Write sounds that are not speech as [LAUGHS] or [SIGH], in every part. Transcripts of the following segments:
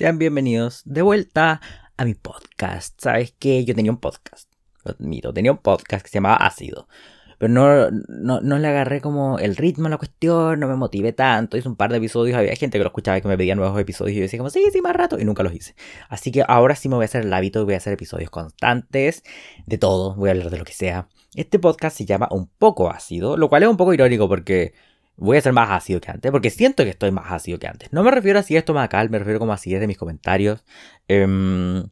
Sean bienvenidos de vuelta a mi podcast. ¿Sabes qué? Yo tenía un podcast. Lo admito, tenía un podcast que se llamaba Ácido. Pero no, no, no le agarré como el ritmo a la cuestión, no me motivé tanto. Hice un par de episodios, había gente que lo escuchaba y que me pedía nuevos episodios y yo decía como, sí, sí, más rato, y nunca los hice. Así que ahora sí me voy a hacer el hábito voy a hacer episodios constantes de todo, voy a hablar de lo que sea. Este podcast se llama Un poco ácido, lo cual es un poco irónico porque voy a ser más ácido que antes, porque siento que estoy más ácido que antes. No me refiero a esto más acá, me refiero como así de mis comentarios. Em,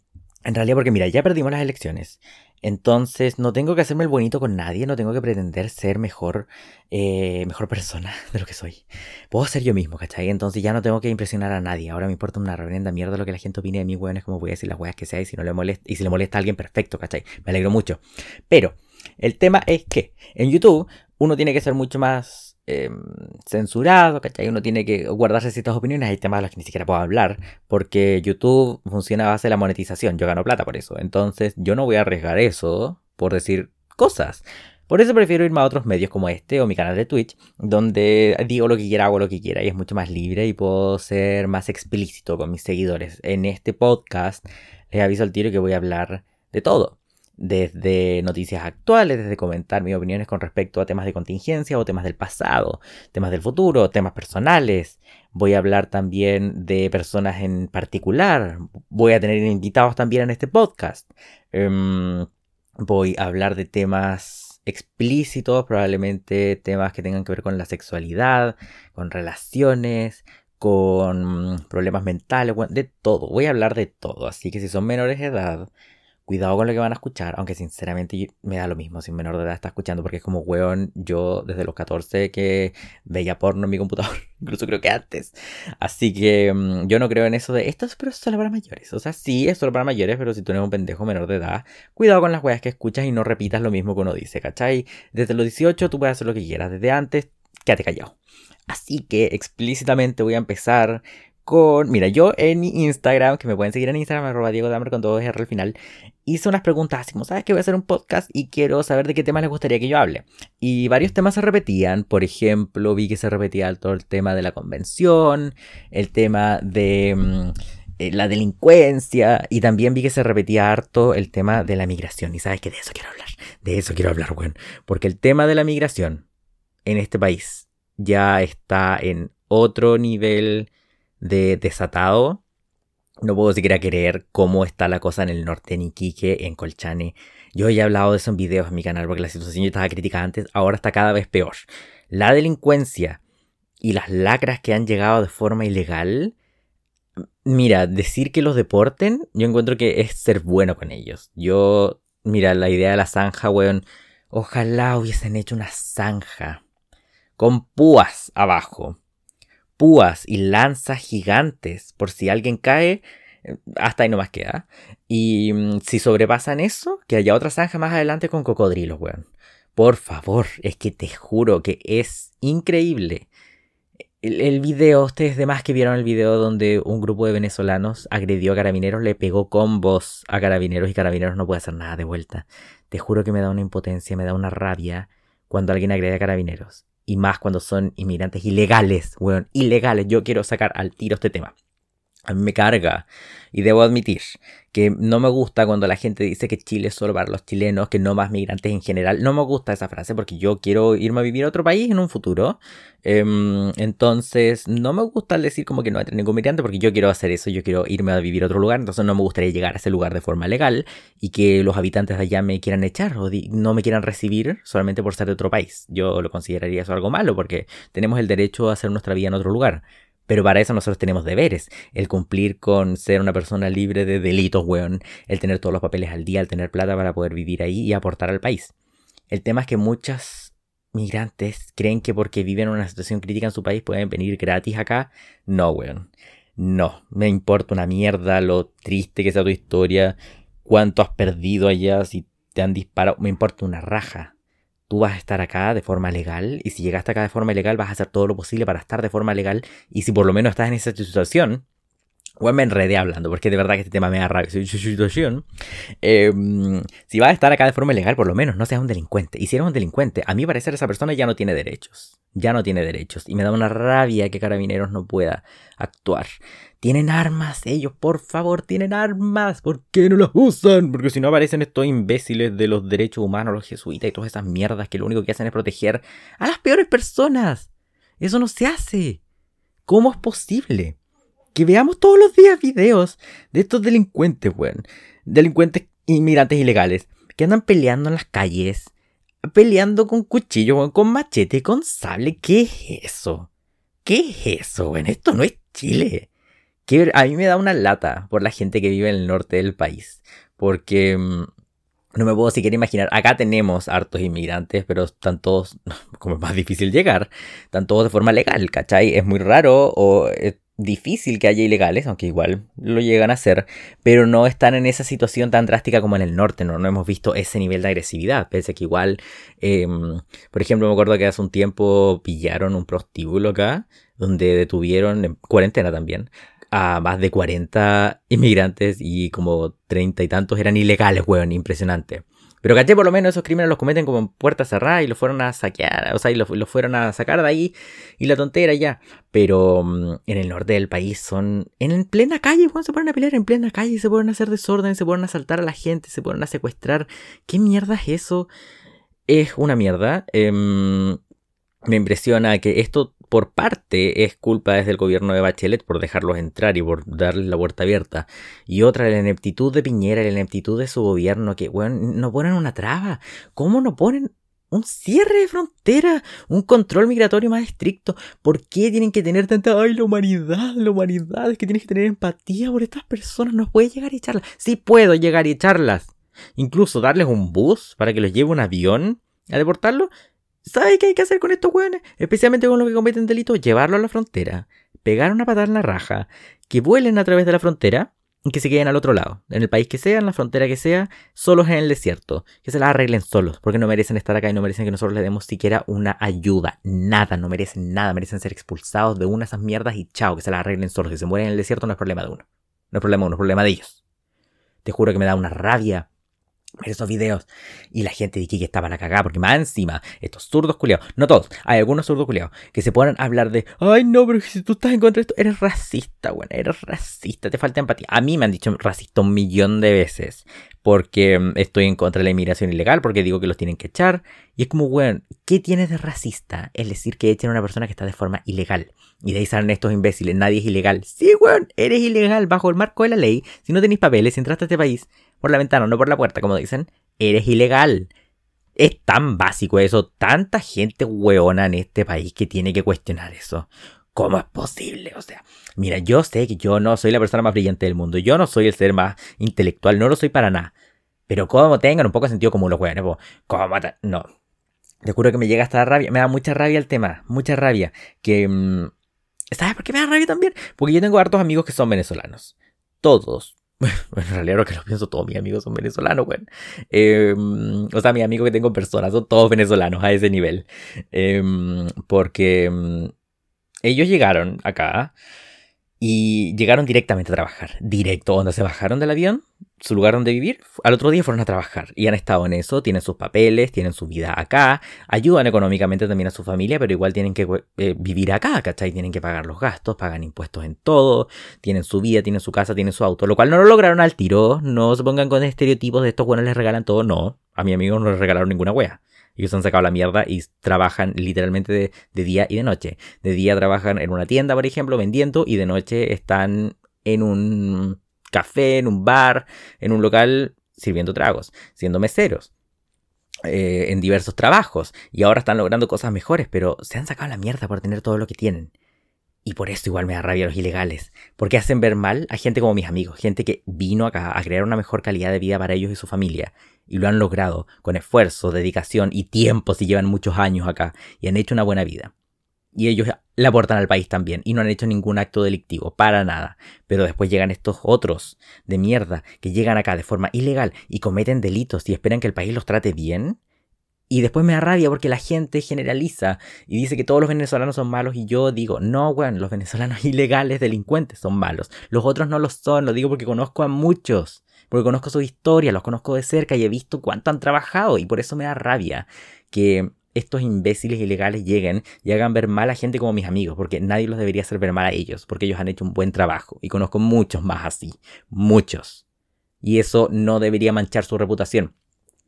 en realidad, porque mira, ya perdimos las elecciones. Entonces no tengo que hacerme el bonito con nadie, no tengo que pretender ser mejor, eh, mejor persona [LAUGHS] de lo que soy. Puedo ser yo mismo, ¿cachai? Entonces ya no tengo que impresionar a nadie. Ahora me importa una reverenda mierda lo que la gente opine de mí, weón. Es como voy a decir las weas que sea y si no le molesta, y si le molesta a alguien, perfecto, ¿cachai? Me alegro mucho. Pero el tema es que en YouTube uno tiene que ser mucho más Em, censurado, ¿cachai? Uno tiene que guardarse ciertas opiniones, hay temas de los que ni siquiera puedo hablar, porque YouTube funciona a base de la monetización, yo gano plata por eso, entonces yo no voy a arriesgar eso por decir cosas. Por eso prefiero irme a otros medios como este o mi canal de Twitch, donde digo lo que quiera, hago lo que quiera y es mucho más libre y puedo ser más explícito con mis seguidores. En este podcast les aviso al tiro que voy a hablar de todo desde noticias actuales, desde comentar mis opiniones con respecto a temas de contingencia o temas del pasado, temas del futuro, temas personales. Voy a hablar también de personas en particular. Voy a tener invitados también en este podcast. Em, voy a hablar de temas explícitos, probablemente temas que tengan que ver con la sexualidad, con relaciones, con problemas mentales, de todo. Voy a hablar de todo. Así que si son menores de edad, cuidado con lo que van a escuchar, aunque sinceramente me da lo mismo si un menor de edad está escuchando, porque es como, weón, yo desde los 14 que veía porno en mi computador, [LAUGHS] incluso creo que antes. Así que mm, yo no creo en eso de, esto es solo para mayores. O sea, sí, es solo para mayores, pero si tú eres un pendejo menor de edad, cuidado con las weas que escuchas y no repitas lo mismo que uno dice, ¿cachai? Desde los 18 tú puedes hacer lo que quieras, desde antes, quédate callado. Así que explícitamente voy a empezar Mira, yo en mi Instagram, que me pueden seguir en Instagram, arroba Diego Damer con todo R al final, hice unas preguntas así como, ¿sabes que voy a hacer un podcast y quiero saber de qué temas les gustaría que yo hable? Y varios temas se repetían, por ejemplo, vi que se repetía todo el tema de la convención, el tema de... Mm, eh, la delincuencia y también vi que se repetía harto el tema de la migración y sabes que de eso quiero hablar, de eso quiero hablar, bueno, porque el tema de la migración en este país ya está en otro nivel de desatado. No puedo siquiera creer cómo está la cosa en el norte, en Iquique, en Colchane. Yo ya he hablado de eso en videos en mi canal porque la situación yo estaba crítica antes, ahora está cada vez peor. La delincuencia y las lacras que han llegado de forma ilegal. Mira, decir que los deporten, yo encuentro que es ser bueno con ellos. Yo, mira, la idea de la zanja, weón. Ojalá hubiesen hecho una zanja con púas abajo púas y lanzas gigantes por si alguien cae. Eh, hasta ahí no más queda. Y mm, si sobrepasan eso, que haya otra zanja más adelante con cocodrilos, weón. Por favor, es que te juro que es increíble. El, el, video, ustedes demás que vieron el video donde un grupo de venezolanos agredió a carabineros, le pegó combos a carabineros y carabineros no puede hacer nada de vuelta. Te juro que me da una impotencia, me da una rabia cuando alguien agrede a carabineros y más cuando son inmigrantes ilegales, weón, ilegales. Yo quiero sacar al tiro este tema. Me carga. Y debo admitir que no me gusta cuando la gente dice que Chile es solo para los chilenos, que no más migrantes en general. No me gusta esa frase porque yo quiero irme a vivir a otro país en un futuro. Em, entonces, no me gusta decir como que no hay ningún migrante porque yo quiero hacer eso. Yo quiero irme a vivir a otro lugar. Entonces, no me gustaría llegar a ese lugar de forma legal y que los habitantes de allá me quieran echar o no me quieran recibir solamente por ser de otro país. Yo lo consideraría eso algo malo porque tenemos el derecho a hacer nuestra vida en otro lugar. Pero para eso nosotros tenemos deberes. El cumplir con ser una persona libre de delitos, weón. El tener todos los papeles al día, el tener plata para poder vivir ahí y aportar al país. El tema es que muchas migrantes creen que porque viven en una situación crítica en su país pueden venir gratis acá. No, weón. No, me importa una mierda lo triste que sea tu historia, cuánto has perdido allá, si te han disparado, me importa una raja tú vas a estar acá de forma legal y si llegaste acá de forma ilegal vas a hacer todo lo posible para estar de forma legal y si por lo menos estás en esa situación, o me enredé hablando, porque de verdad que este tema me da rabia. Em, si vas a estar acá de forma ilegal, por lo menos no seas un delincuente. Y si eres un delincuente, a mí parecer esa persona ya no tiene derechos. Ya no tiene derechos. Y me da una rabia que Carabineros no pueda actuar. Tienen armas, ellos, por favor, tienen armas. ¿Por qué no las usan? Porque si no aparecen estos imbéciles de los derechos humanos, los jesuitas y todas esas mierdas que lo único que hacen es proteger a las peores personas. Eso no se hace. ¿Cómo es posible? Que veamos todos los días videos de estos delincuentes, weón. Delincuentes inmigrantes ilegales que andan peleando en las calles, peleando con cuchillo, con machete, con sable. ¿Qué es eso? ¿Qué es eso, weón? Esto no es Chile. A mí me da una lata por la gente que vive en el norte del país. Porque mm, no me puedo siquiera imaginar. Acá tenemos hartos inmigrantes, pero están todos, [LAUGHS] como es más difícil llegar, están todos de forma legal, ¿cachai? Es muy raro o difícil que haya ilegales, aunque igual lo llegan a hacer, pero no están en esa situación tan drástica como en el norte, no, no hemos visto ese nivel de agresividad, pese a que igual, em, por ejemplo, me acuerdo que hace un tiempo pillaron un prostíbulo acá, donde detuvieron, en cuarentena también, a más de 40 inmigrantes y como 30 y tantos eran ilegales, weón, impresionante. Pero caché, por lo menos esos crímenes los cometen como en puerta cerrada y los fueron a saquear, o sea, y los, fueron a sacar de ahí y la tontera ya. Pero mm, en el norte del país son en plena calle, se ponen a pelear en plena calle, se pueden hacer desorden, se pueden asaltar a la gente, se pueden a secuestrar. ¿Qué mierda es eso? Es una mierda. Em, me impresiona que esto por parte es culpa desde el gobierno de Bachelet por dejarlos entrar y por darles la puerta abierta. Y otra, la ineptitud de Piñera, la ineptitud de su gobierno, que, bueno, no ponen una traba. ¿Cómo no ponen un cierre de frontera, un control migratorio más estricto. ¿Por qué tienen que tener tanta... Ay, la humanidad, la humanidad, es que tienes que tener empatía por estas personas, no puedes llegar y echarlas. Sí puedo llegar y echarlas. Incluso darles un bus para que los lleve un avión a deportarlo. ¿Sabe qué hay que hacer con estos hueones? Especialmente con los que cometen delitos, llevarlo a la frontera, pegar una patada en la raja, que vuelen a través de la frontera y que se queden al otro lado, en el país que sea, en la frontera que sea, solos en el desierto, que se la arreglen solos, porque no merecen estar acá y no merecen que nosotros les demos siquiera una ayuda, nada, no merecen nada, merecen ser expulsados de una de esas mierdas y chao, que se la arreglen solos, que se mueren en el desierto no es problema de uno, no es problema de uno, es problema de ellos. Te juro que me da una rabia esos videos y la gente de que estaban a cagar porque más encima estos zurdos culiados, no todos, hay algunos zurdos culiados que se ponen a hablar de ay no, pero si tú estás en contra de esto, eres racista, bueno, eres racista, te falta empatía. A mí me han dicho racista un millón de veces porque mm, estoy en contra de la inmigración ilegal, porque digo que los tienen que echar. Y es como, bueno, ¿qué tienes de racista? Es decir, que echen a una persona que está de forma ilegal. Y de ahí salen estos imbéciles, nadie es ilegal. Sí, weón, eres ilegal bajo el marco de la ley. Si no tenéis papeles, si entraste a este país, por la ventana, no por la puerta, como dicen, eres ilegal. Es tan básico eso, tanta gente hueona en este país que tiene que cuestionar eso. ¿Cómo es posible? O sea, mira, yo sé que yo no soy la persona más brillante del mundo, yo no soy el ser más intelectual, no lo soy para nada. Pero como tengan un poco de sentido común los hueones, ¿cómo No. Te juro que me llega hasta rabia, me da mucha rabia el tema, mucha rabia. Que... Mm, ¿Sabes por qué me da rabia también? Porque yo tengo hartos amigos que son venezolanos. Todos, [LAUGHS] bueno, en realidad lo que lo pienso, todos mis amigos son venezolanos, güey. Em, o sea, mis amigos que tengo en persona son todos venezolanos a ese nivel. Em, porque em, ellos llegaron acá y llegaron directamente a trabajar. Directo, donde se bajaron del avión, su lugar donde vivir, al otro día fueron a trabajar y han estado en eso, tienen sus papeles, tienen su vida acá, ayudan económicamente también a su familia, pero igual tienen que eh, vivir acá, ¿cachai? Tienen que pagar los gastos, pagan impuestos en todo, tienen su vida, tienen su casa, tienen su auto, lo cual no lo lograron al tiro, no se pongan con estereotipos de estos buenos les regalan todo, no, a mi amigo no les regalaron ninguna wea. Ellos han sacado la mierda y trabajan literalmente de, día y de noche. De día trabajan en una tienda, por ejemplo, vendiendo y de noche están en un café, en un bar, en un local sirviendo tragos, siendo meseros. Eh, en diversos trabajos y ahora están logrando cosas mejores, pero se han sacado la mierda por tener todo lo que tienen. Y por eso igual me da rabia los ilegales, porque hacen ver mal a gente como mis amigos, gente que vino acá a crear una mejor calidad de vida para ellos y su familia, y lo han logrado con esfuerzo, dedicación y tiempo si llevan muchos años acá y han hecho una buena vida. Y ellos le aportan al país también y no han hecho ningún acto delictivo, para nada. Pero después llegan estos otros de mierda que llegan acá de forma ilegal y cometen delitos y esperan que el país los trate bien Y después me da rabia porque la gente generaliza y dice que todos los venezolanos son malos y yo digo, no, bueno, los venezolanos [LAUGHS] ilegales, delincuentes son malos. Los otros no lo son, lo digo porque conozco a muchos, porque conozco su historia, los conozco de cerca y he visto cuánto han trabajado y por eso me da rabia que estos imbéciles ilegales lleguen y hagan ver mal a gente como mis amigos, porque nadie los debería hacer ver mal a ellos, porque ellos han hecho un buen trabajo y conozco muchos más así, muchos. Y eso no debería manchar su reputación.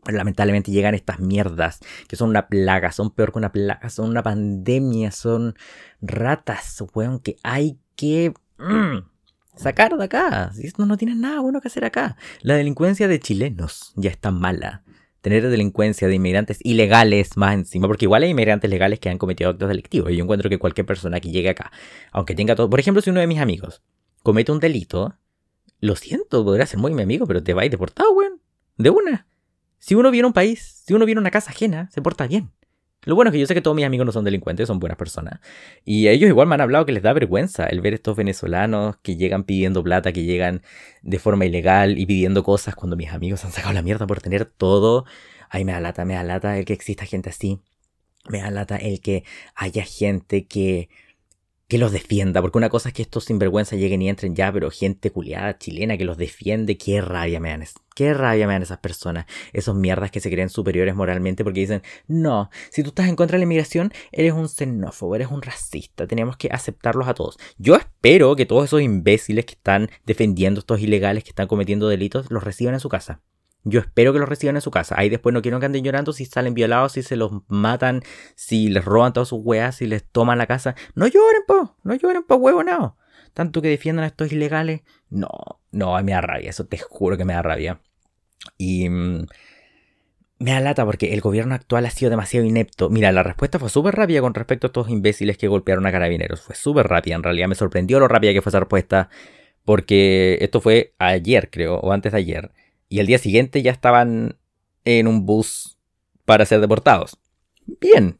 Pero lamentablemente llegan estas mierdas que son una plaga, son peor que una plaga, son una pandemia, son ratas, weón, que hay que mm, sacar de acá. No tiene nada bueno que hacer acá. La delincuencia de chilenos ya está mala. Tener delincuencia de inmigrantes ilegales más encima, porque igual hay inmigrantes legales que han cometido actos delictivos. Y yo encuentro que cualquier persona que llegue acá, aunque tenga todo. Por ejemplo, si uno de mis amigos comete un delito, lo siento, podría ser muy mi amigo, pero te va a deportado, weón. De una. Si uno viene a un país, si uno viene a una casa ajena, se porta bien. Lo bueno es que yo sé que todos mis amigos no son delincuentes, son buenas personas. Y ellos igual me han hablado que les da vergüenza el ver estos venezolanos que llegan pidiendo plata, que llegan de forma ilegal y pidiendo cosas cuando mis amigos han sacado la mierda por tener todo. Ay, me da lata, me da el que exista gente así. Me da el que haya gente que que los defienda, porque una cosa es que estos sinvergüenza lleguen y entren ya, pero gente culiada chilena que los defiende, qué rabia me dan, qué rabia me dan esas personas, esos mierdas que se creen superiores moralmente porque dicen, no, si tú estás en contra de la inmigración, eres un xenófobo, eres un racista, tenemos que aceptarlos a todos. Yo espero que todos esos imbéciles que están defendiendo estos ilegales que están cometiendo delitos los reciban en su casa. Yo espero que los reciban en su casa. Ahí después no quiero que anden llorando si salen violados, si se los matan, si les roban todas sus weas, si les toman la casa. No lloren, po. No lloren, po, huevo, no. Tanto que defiendan a estos ilegales. No, no, me da rabia. Eso te juro que me da rabia. Y mm, me da lata porque el gobierno actual ha sido demasiado inepto. Mira, la respuesta fue súper rápida con respecto a estos imbéciles que golpearon a carabineros. Fue súper rápida. En realidad me sorprendió lo rápida que fue esa respuesta. Porque esto fue ayer, creo, o antes de ayer y al día siguiente ya estaban en un bus para ser deportados. Bien.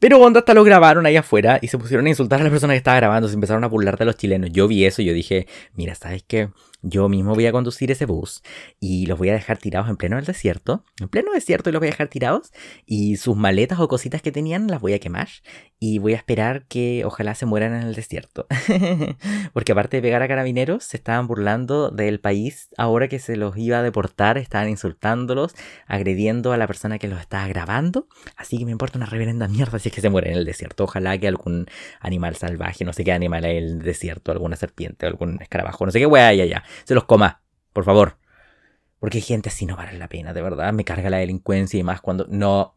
Pero cuando hasta lo grabaron ahí afuera y se pusieron a insultar a la persona que estaba grabando, se empezaron a burlar de los chilenos. Yo vi eso y yo dije, mira, ¿sabes qué? Yo mismo voy a conducir ese bus y los voy a dejar tirados en pleno desierto, en pleno desierto y los voy a dejar tirados y sus maletas o cositas que tenían las voy a quemar y voy a esperar que ojalá se mueran en el desierto. [LAUGHS] Porque aparte de pegar a carabineros, se estaban burlando del país ahora que se los iba a deportar, estaban insultándolos, agrediendo a la persona que los estaba grabando, así que me importa una reverenda mierda si es que se mueren en el desierto. Ojalá que algún animal salvaje, no sé qué animal en el desierto, alguna serpiente, algún escarabajo, no sé qué hay allá se los coma, por favor. Porque hay gente así no vale la pena, de verdad. Me carga la delincuencia y más cuando. No.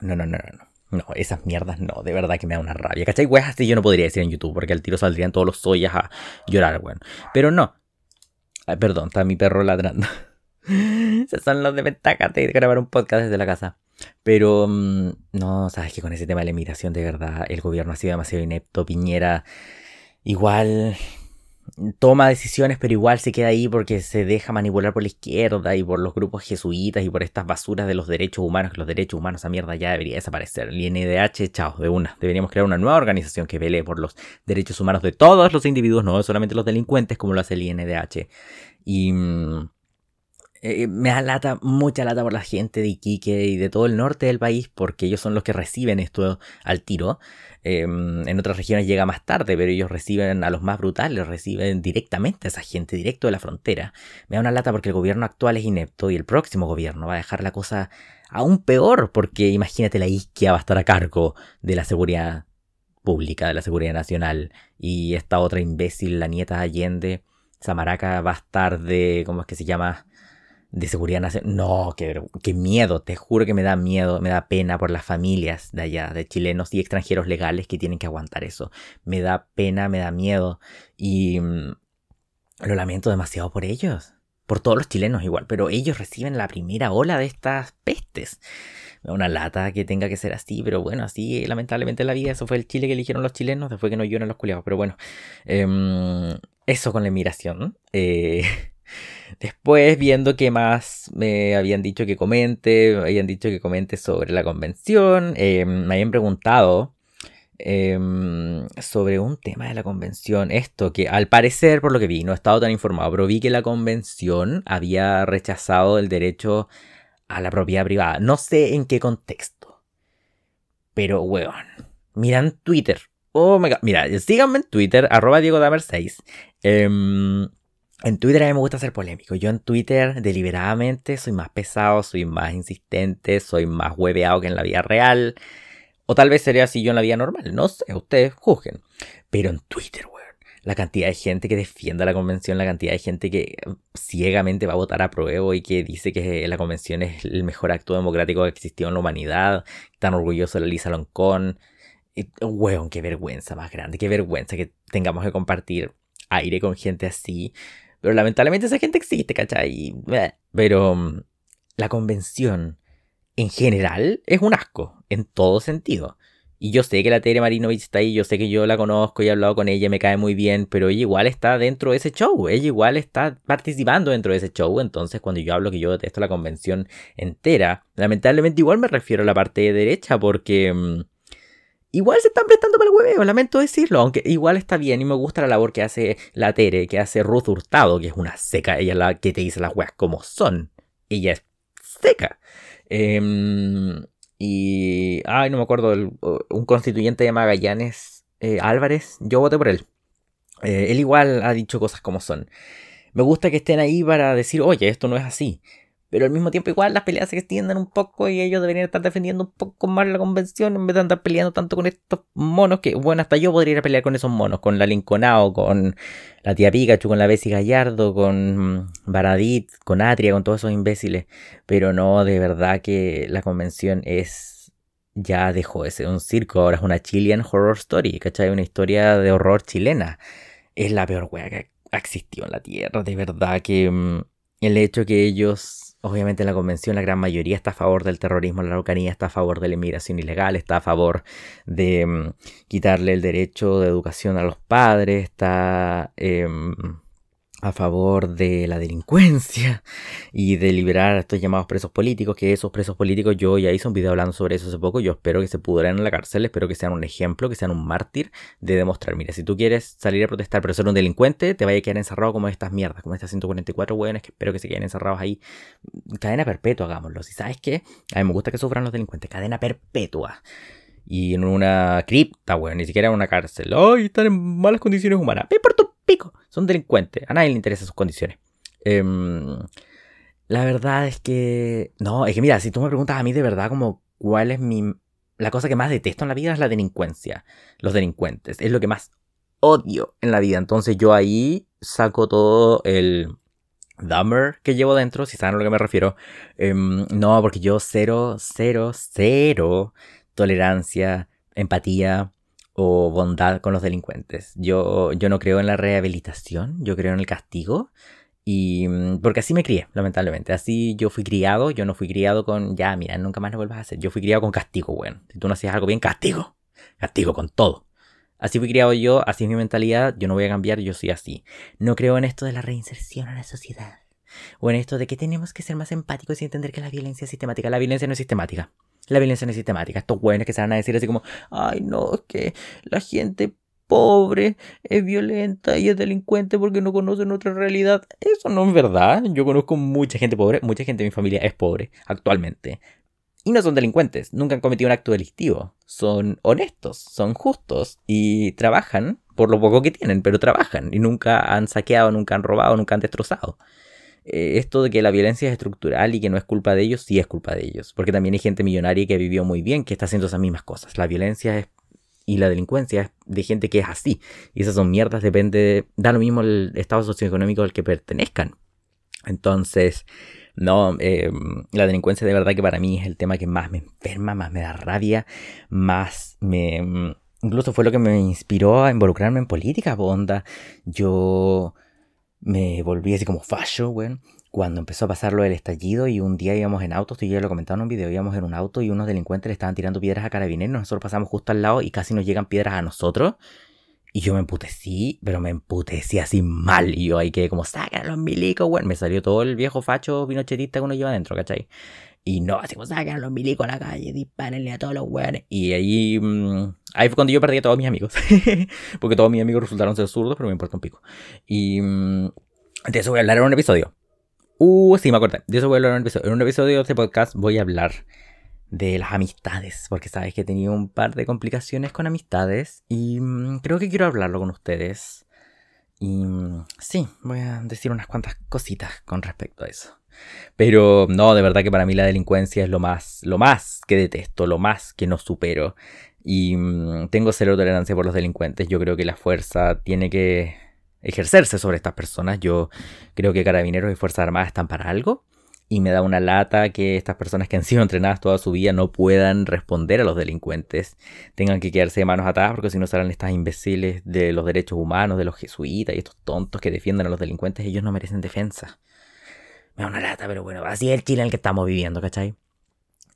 No, no, no, no. No, esas mierdas no, de verdad que me da una rabia. ¿Cachai? Weas así yo no podría decir en YouTube, porque al tiro saldrían todos los soyas a llorar, bueno. Pero no. perdón, está mi perro ladrando. [LAUGHS] Esos son los de ventaja de grabar un podcast desde la casa. Pero mm, no, sabes que con ese tema de la inmigración, de verdad, el gobierno ha sido demasiado inepto. Piñera, igual, toma decisiones, pero igual se queda ahí porque se deja manipular por la izquierda y por los grupos jesuitas y por estas basuras de los derechos humanos, que los derechos humanos, esa mierda ya debería desaparecer. El INDH, chao, de una. Deberíamos crear una nueva organización que vele por los derechos humanos de todos los individuos, no solamente los delincuentes, como lo hace el INDH. Y mm, eh, me da lata, mucha lata por la gente de Iquique y de todo el norte del país, porque ellos son los que reciben esto al tiro. Em, en otras regiones llega más tarde, pero ellos reciben a los más brutales, reciben directamente a esa gente, directo de la frontera. Me da una lata porque el gobierno actual es inepto y el próximo gobierno va a dejar la cosa aún peor, porque imagínate la isquia va a estar a cargo de la seguridad pública, de la seguridad nacional, y esta otra imbécil, la nieta Allende, Samaraca va a estar de, ¿cómo es que se llama? De seguridad nacional. No, qué, qué, miedo, te juro que me da miedo, me da pena por las familias de allá, de chilenos y extranjeros legales que tienen que aguantar eso. Me da pena, me da miedo y mm, lo lamento demasiado por ellos. Por todos los chilenos igual, pero ellos reciben la primera ola de estas pestes. Una lata que tenga que ser así, pero bueno, así lamentablemente la vida, eso fue el Chile que eligieron los chilenos, después que no lloran los culiados, pero bueno, em, eso con la inmigración. Eh, [LAUGHS] Después, viendo qué más me habían dicho que comente, me habían dicho que comente sobre la convención, eh, me habían preguntado em, sobre un tema de la convención. Esto que al parecer, por lo que vi, no he estado tan informado, pero vi que la convención había rechazado el derecho a la propiedad privada. No sé en qué contexto. Pero, weón. Miran Twitter. Oh my god. Mira, síganme en Twitter, arroba Diego Damer 6. Em, en Twitter a mí me gusta ser polémico. Yo en Twitter deliberadamente soy más pesado, soy más insistente, soy más hueveado que en la vida real. O tal vez sería así yo en la vida normal. No sé, ustedes juzguen. Pero en Twitter, weón. La cantidad de gente que defienda la convención, la cantidad de gente que ciegamente va a votar a prueba y que dice que la convención es el mejor acto democrático que existió en la humanidad. Tan orgulloso de Lisa Loncón. Weón, qué vergüenza más grande, qué vergüenza que tengamos que compartir aire con gente así. Pero lamentablemente esa gente existe, ¿cachai? Pero mm, la convención en general es un asco, en todo sentido. Y yo sé que la Tere Marinovich está ahí, yo sé que yo la conozco y he hablado con ella, me cae muy bien, pero ella igual está dentro de ese show, ella igual está participando dentro de ese show, entonces cuando yo hablo que yo detesto la convención entera, lamentablemente igual me refiero a la parte de derecha porque... Igual se están prestando para el hueveo, lamento decirlo, aunque igual está bien y me gusta la labor que hace la Tere, que hace Ruth Hurtado, que es una seca, ella la que te dice las weas como son, ella es seca. Em, y, ay, no me acuerdo, un constituyente de Magallanes, eh, Álvarez, yo voté por él. Eh, él igual ha dicho cosas como son. Me gusta que estén ahí para decir, oye, esto no es así. Pero al mismo tiempo igual las peleas se extienden un poco y ellos deberían estar defendiendo un poco más la convención en vez de andar peleando tanto con estos monos que, bueno, hasta yo podría ir a pelear con esos monos, con la Lincolnao, con la tía Pikachu, con la Bessie Gallardo, con Baradit, con Atria, con todos esos imbéciles. Pero no, de verdad que la convención es ya dejó de ser un circo, ahora es una Chilean Horror Story, ¿cachai? Una historia de horror chilena. Es la peor wea que ha existido en la Tierra, de verdad que mm, el hecho que ellos Obviamente en la convención la gran mayoría está a favor del terrorismo, la Araucanía está a favor de la inmigración ilegal, está a favor de mm, quitarle el derecho de educación a los padres, está em, a favor de la delincuencia [LAUGHS] y de liberar a estos llamados presos políticos, que esos presos políticos yo ya hice un video hablando sobre eso hace poco, yo espero que se pudran en la cárcel, espero que sean un ejemplo, que sean un mártir de demostrar, mira, si tú quieres salir a protestar pero ser un delincuente, te vaya a quedar encerrado como estas mierdas, como estas 144 hueones que espero que se queden encerrados ahí. Cadena perpetua, hagámoslo. Si sabes qué, a mí me gusta que sufran los delincuentes, cadena perpetua y en una cripta, weón, ni siquiera en una cárcel. ¡Ay, están en malas condiciones humanas! ¡Me por tu pico! Son delincuentes, a nadie le interesan sus condiciones. Em, la verdad es que... No, es que mira, si tú me preguntas a mí de verdad como cuál es mi... La cosa que más detesto en la vida es la delincuencia. Los delincuentes. Es lo que más odio en la vida. Entonces yo ahí saco todo el Dumber que llevo dentro, si saben a lo que me refiero. Em, no, porque yo cero, cero, cero tolerancia, empatía o bondad con los delincuentes. Yo, yo no creo en la rehabilitación, yo creo en el castigo. Y mm, porque así me crié, lamentablemente. Así yo fui criado, yo no fui criado con, ya, mira, nunca más lo vuelvas a hacer. Yo fui criado con castigo, bueno. Si tú no hacías algo bien, castigo. Castigo con todo. Así fui criado yo, así es mi mentalidad, yo no voy a cambiar, yo soy así. No creo en esto de la reinserción a la sociedad. O en esto de que tenemos que ser más empáticos y entender que la violencia es sistemática. La violencia no es sistemática. La violencia no es sistemática. Estos hueones que se van a decir así como, ay no, es que la gente pobre es violenta y es delincuente porque no conocen otra realidad. Eso no es verdad. Yo conozco mucha gente pobre, mucha gente de mi familia es pobre actualmente. Y no son delincuentes, nunca han cometido un acto delictivo. Son honestos, son justos y trabajan por lo poco que tienen, pero trabajan y nunca han saqueado, nunca han robado, nunca han destrozado. Eh, esto de que la violencia es estructural y que no es culpa de ellos, sí es culpa de ellos. Porque también hay gente millonaria que vivió muy bien que está haciendo esas mismas cosas. La violencia y la delincuencia es de gente que es así. Y esas son mierdas, depende, da lo mismo el estado socioeconómico al que pertenezcan. Entonces, no, em, la delincuencia de verdad que para mí es el tema que más me enferma, más me da rabia, más me... Em, incluso fue lo que me inspiró a involucrarme en política, bonda. Yo me volví así como fallo, weón. Cuando empezó a pasar lo del estallido y un día íbamos en auto, esto yo ya lo comentaba en un video, íbamos en un auto y unos delincuentes le estaban tirando piedras a carabineros, nosotros pasamos justo al lado y casi nos llegan piedras a nosotros. Y yo me emputecí, pero me emputecí así mal. Y yo ahí quedé como, sacan los milicos, weón. Me salió todo el viejo facho vinochetista que uno lleva adentro, ¿cachai? Y no, como, sacan los milicos a la calle, dispárenle a todos los weones. Y ahí, mm, ahí fue cuando yo perdí a todos mis amigos. [LAUGHS] Porque todos mis amigos resultaron ser zurdos, pero me importa un pico. Y... Mm, de eso voy a hablar en un episodio. Uh, sí, me acordé. De eso voy a hablar en un episodio. En un episodio de este podcast voy a hablar de las amistades, porque sabes que he tenido un par de complicaciones con amistades y mm, creo que quiero hablarlo con ustedes. Y sí, voy a decir unas cuantas cositas con respecto a eso. Pero no, de verdad que para mí la delincuencia es lo más, lo más que detesto, lo más que no supero. Y mm, tengo cero tolerancia por los delincuentes. Yo creo que la fuerza tiene que ejercerse sobre estas personas. Yo creo que carabineros y Fuerzas Armadas están para algo y me da una lata que estas personas que han sido entrenadas toda su vida no puedan responder a los delincuentes, tengan que quedarse de manos atadas porque si no serán estas imbéciles de los derechos humanos, de los jesuitas y estos tontos que defienden a los delincuentes, ellos no merecen defensa. Me da una lata, pero bueno, así es el Chile en el que estamos viviendo, ¿cachai?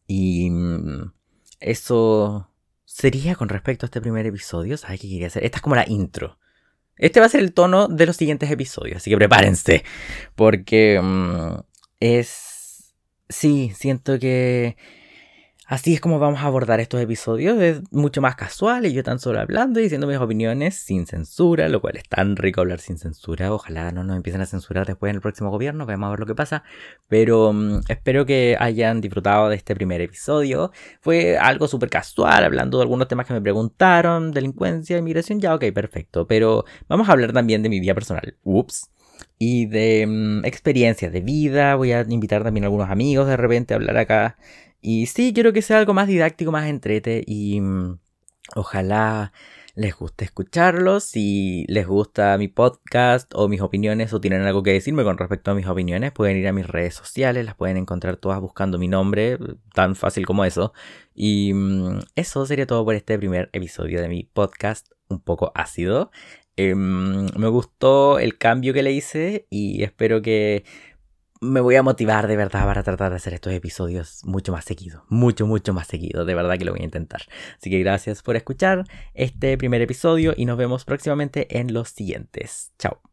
Y mm, eso sería con respecto a este primer episodio, ¿sabes qué quería hacer? Esta es como la intro. Este va a ser el tono de los siguientes episodios, así que prepárense, porque mm, es sí, siento que así es como vamos a abordar estos episodios. Es mucho más casual y yo tan solo hablando y diciendo mis opiniones sin censura, lo cual es tan rico hablar sin censura. Ojalá no nos empiecen a censurar después en el próximo gobierno, vamos a ver lo que pasa. Pero mm, espero que hayan disfrutado de este primer episodio. Fue algo súper casual, hablando de algunos temas que me preguntaron, delincuencia, inmigración, ya ok, perfecto. Pero vamos a hablar también de mi vida personal. Ups y de mm, experiencias de vida. Voy a invitar también a algunos amigos de repente a hablar acá. Y sí, quiero que sea algo más didáctico, más entrete y mm, ojalá les guste escucharlos. Si les gusta mi podcast o mis opiniones o tienen algo que decirme con respecto a mis opiniones, pueden ir a mis redes sociales, las pueden encontrar todas buscando mi nombre, tan fácil como eso. Y mm, eso sería todo por este primer episodio de mi podcast, un poco ácido. Em, me gustó el cambio que le hice y espero que me voy a motivar de verdad para tratar de hacer estos episodios mucho más seguido, mucho, mucho más seguido, de verdad que lo voy a intentar. Así que gracias por escuchar este primer episodio y nos vemos próximamente en los siguientes. Chao.